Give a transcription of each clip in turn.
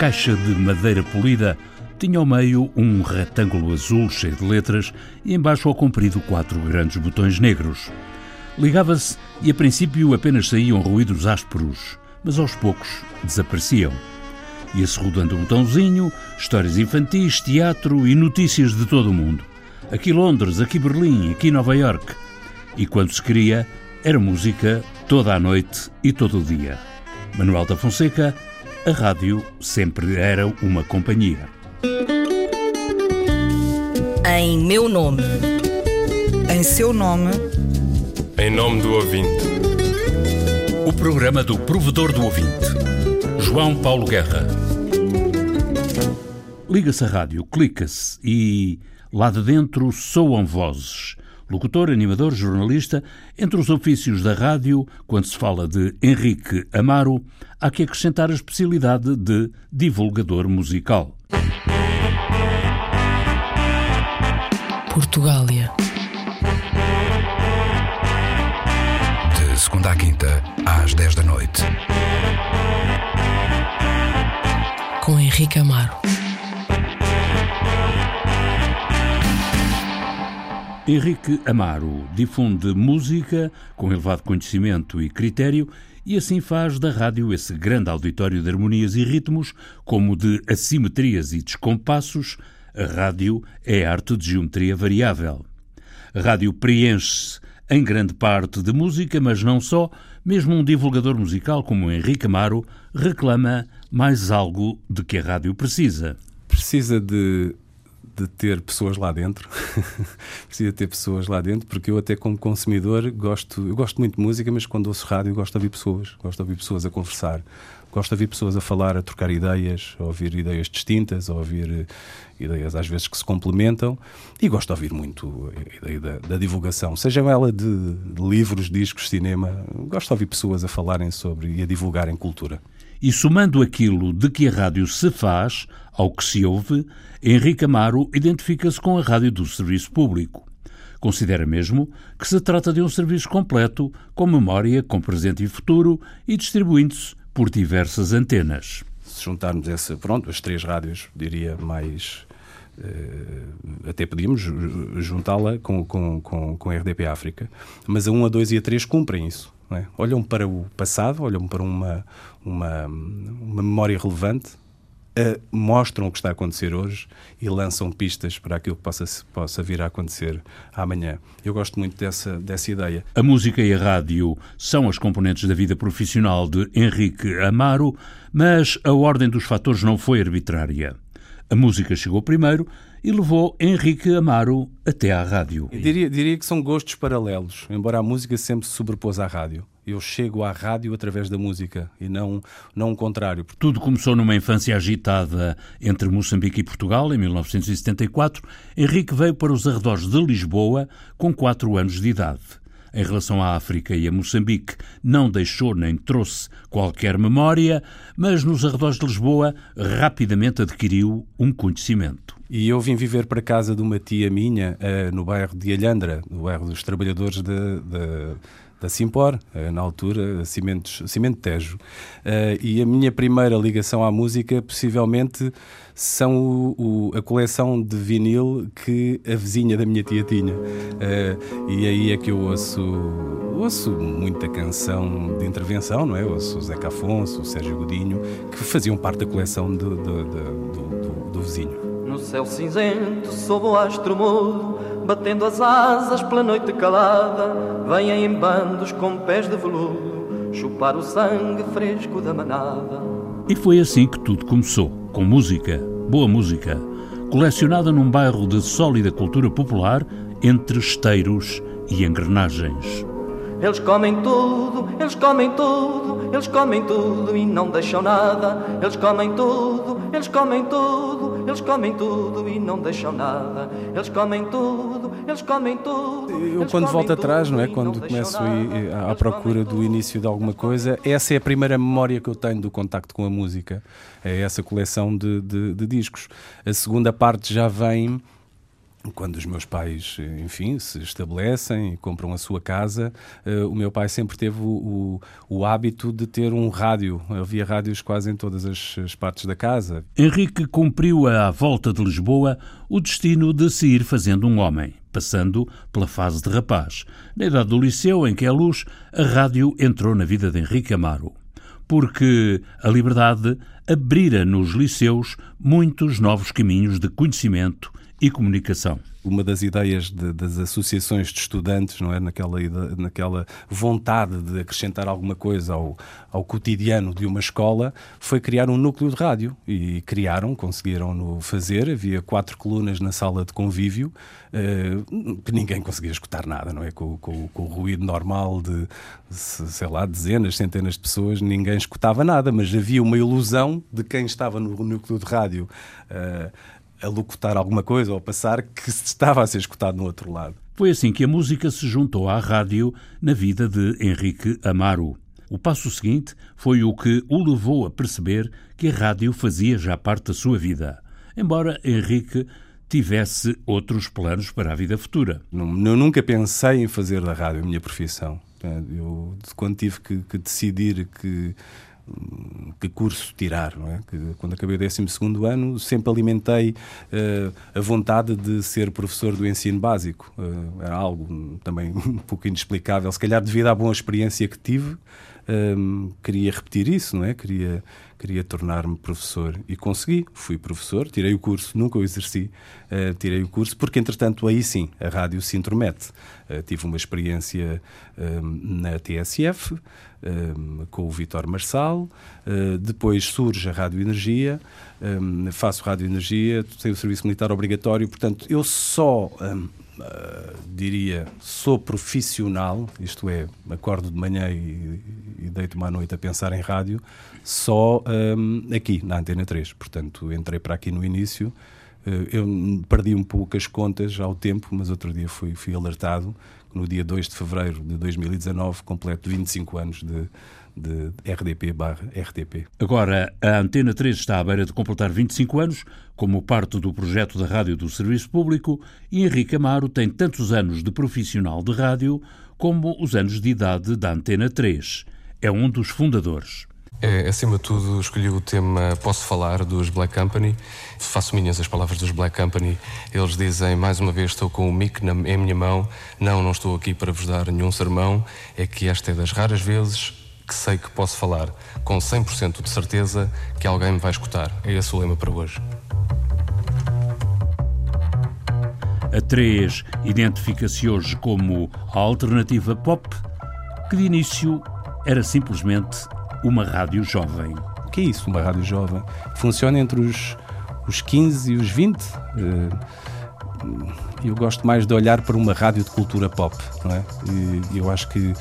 caixa de madeira polida tinha ao meio um retângulo azul cheio de letras e embaixo ao comprido quatro grandes botões negros. Ligava-se e a princípio apenas saíam ruídos ásperos, mas aos poucos desapareciam. Ia-se rodando um botãozinho, histórias infantis, teatro e notícias de todo o mundo. Aqui Londres, aqui Berlim, aqui Nova York. E quando se queria, era música toda a noite e todo o dia. Manuel da Fonseca, a rádio sempre era uma companhia. Em meu nome. Em seu nome. Em nome do ouvinte. O programa do provedor do ouvinte. João Paulo Guerra. Liga-se a rádio, clica-se e lá de dentro soam vozes. Locutor, animador, jornalista, entre os ofícios da rádio, quando se fala de Henrique Amaro, há que acrescentar a especialidade de divulgador musical. Portugália. De segunda à quinta, às 10 da noite. Com Henrique Amaro. Henrique Amaro difunde música com elevado conhecimento e critério e assim faz da rádio esse grande auditório de harmonias e ritmos, como de assimetrias e descompassos. A rádio é arte de geometria variável. A rádio preenche-se em grande parte de música, mas não só. Mesmo um divulgador musical como Henrique Amaro reclama mais algo de que a rádio precisa. Precisa de de ter pessoas lá dentro. Precisa ter pessoas lá dentro, porque eu até como consumidor gosto, eu gosto muito de música, mas quando ouço rádio gosto de ouvir pessoas, gosto de ouvir pessoas a conversar, gosto de ouvir pessoas a falar, a trocar ideias, a ouvir ideias distintas, a ouvir eh, ideias às vezes que se complementam e gosto de ouvir muito a ideia da, da divulgação, seja ela de, de livros, discos, cinema, gosto de ouvir pessoas a falarem sobre e a divulgarem cultura. E somando aquilo de que a rádio se faz ao que se ouve, Henrique Amaro identifica-se com a rádio do serviço público. Considera mesmo que se trata de um serviço completo, com memória, com presente e futuro e distribuindo-se por diversas antenas. Se juntarmos essa, pronto, as três rádios, diria mais. Uh, até podíamos juntá-la com, com, com, com a RDP África, mas a 1, a 2 e a 3 cumprem isso. É? Olham para o passado, olham para uma, uma, uma memória relevante, uh, mostram o que está a acontecer hoje e lançam pistas para aquilo que possa, possa vir a acontecer amanhã. Eu gosto muito dessa, dessa ideia. A música e a rádio são as componentes da vida profissional de Henrique Amaro, mas a ordem dos fatores não foi arbitrária. A música chegou primeiro e levou Henrique Amaro até à rádio. Eu diria, diria que são gostos paralelos, embora a música sempre se sobrepôs à rádio. Eu chego à rádio através da música e não, não o contrário. Tudo começou numa infância agitada entre Moçambique e Portugal, em 1974. Henrique veio para os arredores de Lisboa com 4 anos de idade em relação à África e a Moçambique não deixou nem trouxe qualquer memória, mas nos arredores de Lisboa rapidamente adquiriu um conhecimento. E eu vim viver para casa de uma tia minha, uh, no bairro de Alhandra, no bairro dos trabalhadores de, de da Simpor, uh, na altura, Cimentos, Cimento Tejo. Uh, e a minha primeira ligação à música, possivelmente, são o, o, a coleção de vinil que a vizinha da minha tia tinha. Uh, e aí é que eu ouço, ouço muita canção de intervenção, não é? Ouço o Zeca Afonso, o Sérgio Godinho, que faziam parte da coleção de, do, do, do vizinho. No céu cinzento, sob o astro mudo, batendo as asas pela noite calada, vêm em bandos com pés de veludo, chupar o sangue fresco da manada. E foi assim que tudo começou, com música, boa música, colecionada num bairro de sólida cultura popular, entre esteiros e engrenagens. Eles comem tudo, eles comem tudo, eles comem tudo e não deixam nada. Eles comem tudo, eles comem tudo, eles comem tudo e não deixam nada. Eles comem tudo, eles comem tudo. Eu quando volto atrás, não é? Quando começo a ir à procura do início de alguma coisa, essa é a primeira memória que eu tenho do contacto com a música. É essa coleção de, de, de discos. A segunda parte já vem quando os meus pais, enfim, se estabelecem e compram a sua casa, uh, o meu pai sempre teve o, o, o, hábito de ter um rádio. Havia rádios quase em todas as, as, partes da casa. Henrique cumpriu à volta de Lisboa o destino de se ir fazendo um homem, passando pela fase de rapaz. Na idade do liceu, em que é luz, a rádio entrou na vida de Henrique Amaro. Porque a liberdade abrira nos liceus muitos novos caminhos de conhecimento e comunicação. Uma das ideias de, das associações de estudantes, não é, naquela, naquela vontade de acrescentar alguma coisa ao, ao cotidiano de uma escola, foi criar um núcleo de rádio e criaram, conseguiram no fazer. Havia quatro colunas na sala de convívio uh, que ninguém conseguia escutar nada, não é, com, com, com o ruído normal de, sei lá, dezenas, centenas de pessoas, ninguém escutava nada, mas havia uma ilusão de quem estava no núcleo de rádio. Uh, a locutar alguma coisa ou a passar que estava a ser escutado no outro lado. Foi assim que a música se juntou à rádio na vida de Henrique Amaro. O passo seguinte foi o que o levou a perceber que a rádio fazia já parte da sua vida, embora Henrique tivesse outros planos para a vida futura. Eu nunca pensei em fazer da rádio a minha profissão. Eu, quando tive que, que decidir que que curso tirar, não é? Que, quando acabei o 12 ano, sempre alimentei uh, a vontade de ser professor do ensino básico. Uh, era algo também um pouco inexplicável, se calhar devido à boa experiência que tive, um, queria repetir isso, não é? Queria, queria tornar-me professor e consegui. Fui professor, tirei o curso, nunca o exerci, uh, tirei o curso, porque entretanto aí sim a rádio se intromete. Uh, tive uma experiência um, na TSF um, com o Vitor Marçal, uh, depois surge a Rádio Energia, faço Rádio Energia, tenho o serviço militar obrigatório, portanto eu só uh, diria, sou profissional, isto é, acordo de manhã e, e deito-me à noite a pensar em rádio, só um, aqui, na Antena 3. Portanto, entrei para aqui no início. Uh, eu perdi um pouco as contas ao tempo, mas outro dia fui, fui alertado que no dia 2 de fevereiro de 2019 completo 25 anos de, de RDP barra RTP. Agora, a Antena 3 está à beira de completar 25 anos, como parte do projeto da Rádio do Serviço Público, e Henrique Amaro tem tantos anos de profissional de rádio como os anos de idade da Antena 3. É um dos fundadores. É, acima de tudo, escolhi o tema Posso Falar dos Black Company. Faço minhas as palavras dos Black Company. Eles dizem, mais uma vez, estou com o mic na, em minha mão. Não, não estou aqui para vos dar nenhum sermão. É que esta é das raras vezes que sei que posso falar com 100% de certeza que alguém me vai escutar. É esse o lema para hoje. A 3 identifica-se hoje como a alternativa pop, que de início era simplesmente uma rádio jovem. O que é isso, uma rádio jovem? Funciona entre os, os 15 e os 20? Eh, eu gosto mais de olhar para uma rádio de cultura pop, não é? E eu acho que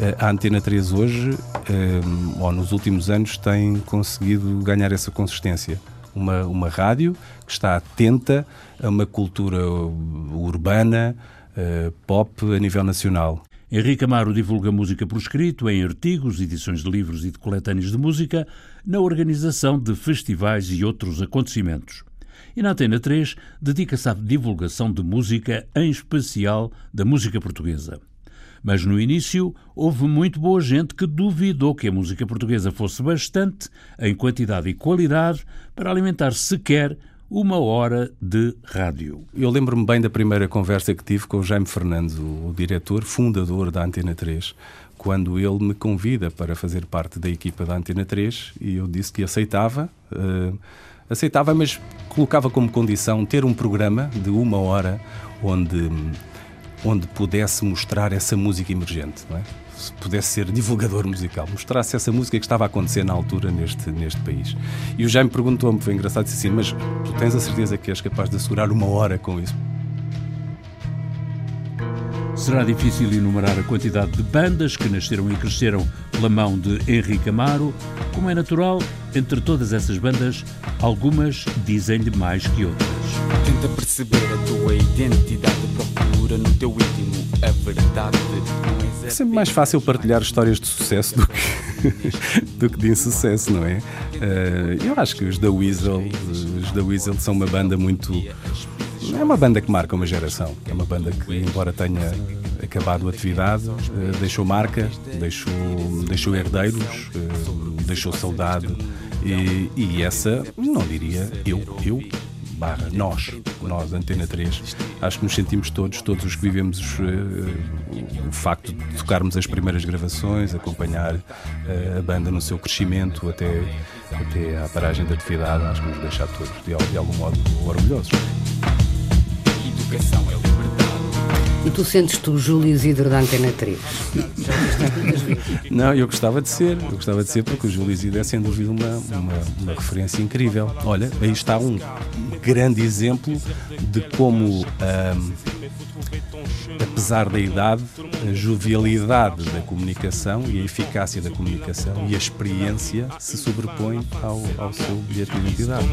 eh, a Antena 3 hoje, eh, ou nos últimos anos, tem conseguido ganhar essa consistência. Uma, uma rádio que está atenta a uma cultura urbana, pop a nível nacional. Henrique Amaro divulga música por escrito, em artigos, edições de livros e de coletâneos de música, na organização de festivais e outros acontecimentos. E na Antena 3 dedica-se à divulgação de música, em especial da música portuguesa. Mas no início houve muito boa gente que duvidou que a música portuguesa fosse bastante, em quantidade e qualidade, para alimentar sequer uma hora de rádio. Eu lembro-me bem da primeira conversa que tive com o Jaime Fernandes, o, diretor, fundador da Antena 3, quando ele me convida para fazer parte da equipa da Antena 3 e eu disse que aceitava. Uh, aceitava, mas colocava como condição ter um programa de uma hora onde onde pudesse mostrar essa música emergente, não é? Se pudesse ser divulgador musical, mostrasse essa música que estava a acontecer na altura neste, neste país. E o Jaime perguntou-me, foi engraçado, disse assim: Mas tu tens a certeza que és capaz de assegurar uma hora com isso? Será difícil enumerar a quantidade de bandas que nasceram e cresceram pela mão de Henrique Amaro. Como é natural, entre todas essas bandas, algumas dizem-lhe mais que outras. Tenta perceber a tua identidade, procura no teu íntimo a verdade. É sempre mais fácil partilhar histórias de sucesso do que, do que de insucesso, não é? Uh, eu acho que os da Weasel, os da Weasel são uma banda muito é uma banda que marca uma geração. É uma banda que, embora tenha acabado a atividade, eh, deixou marca, deixou, deixou herdeiros, eh, deixou saudade. E, e essa, não diria eu, eu barra nós, nós, Antena 3, acho que nos sentimos todos, todos os que vivemos uh, o facto de tocarmos as primeiras gravações, acompanhar uh, a banda no seu crescimento até, até à paragem da atividade, acho que nos deixa todos de, de algum modo orgulhosos. Educação é tu sentes-te o Júlio Isidro da Antena 3? Não, eu gostava de ser, eu gostava de ser porque o Júlio Isidro é sem dúvida uma, uma, uma referência incrível. Olha, aí está um grande exemplo de como, um, apesar da idade, a jovialidade da comunicação e a eficácia da comunicação e a experiência se sobrepõem ao, ao seu bilhete de identidade.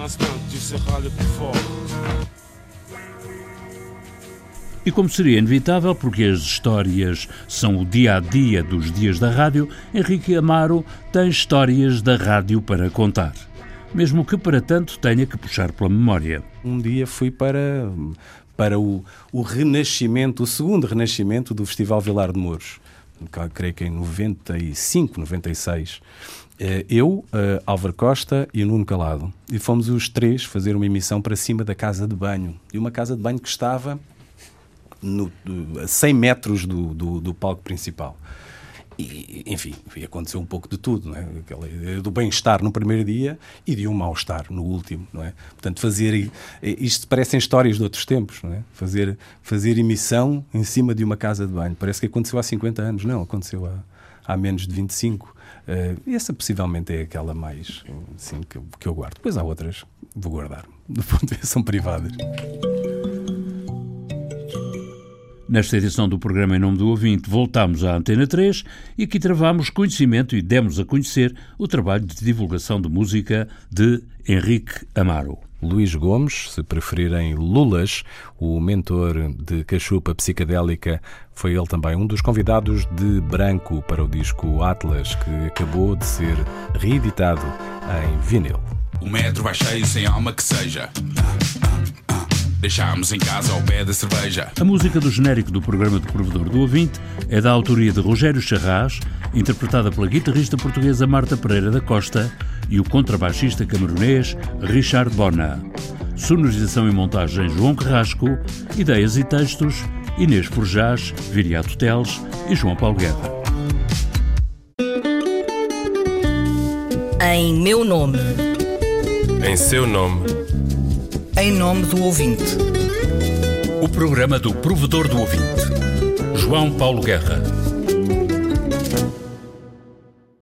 E como seria inevitável, porque as histórias são o dia a dia dos dias da rádio, Henrique Amaro tem histórias da rádio para contar. Mesmo que para tanto tenha que puxar pela memória. Um dia fui para, para o, o renascimento, o segundo renascimento do Festival Vilar de Mouros. Creio que em 95, 96 eh, eu, eh, Álvaro Costa e Nuno Calado. E fomos os três fazer uma emissão para cima da casa de banho. E uma casa de banho que estava no, a 100 metros do, do, do palco principal. E, enfim, aconteceu um pouco de tudo, não é? Aquela ideia do bem-estar no primeiro dia e de um mal-estar no último, não é? Portanto, fazer isto parecem histórias de outros tempos, não é? Fazer fazer emissão em cima de uma casa de banho, parece que aconteceu há 50 anos, não, aconteceu há, há menos de 25. Uh, e essa possivelmente é aquela mais assim, que, que eu guardo. Depois há outras, vou guardar, do ponto de vista são privadas. Nesta edição do programa Em Nome do Ouvinte, voltámos à Antena 3 e aqui travamos conhecimento e demos a conhecer o trabalho de divulgação de música de Henrique Amaro. Luís Gomes, se preferirem Lulas, o mentor de cachupa psicadélica, foi ele também um dos convidados de Branco para o disco Atlas, que acabou de ser reeditado em vinil. O metro vai cheio sem alma que seja. Deixámos em casa ao pé da cerveja. A música do genérico do programa do Provedor do Ouvinte é da autoria de Rogério Charras, interpretada pela guitarrista portuguesa Marta Pereira da Costa e o contrabaixista camerunês Richard Bona. Sonorização e montagem João Carrasco, ideias e textos Inês Forjás, Viriato Teles e João Paulo Guerra. Em meu nome. Em seu nome em nome do ouvinte. O programa do provedor do ouvinte, João Paulo Guerra.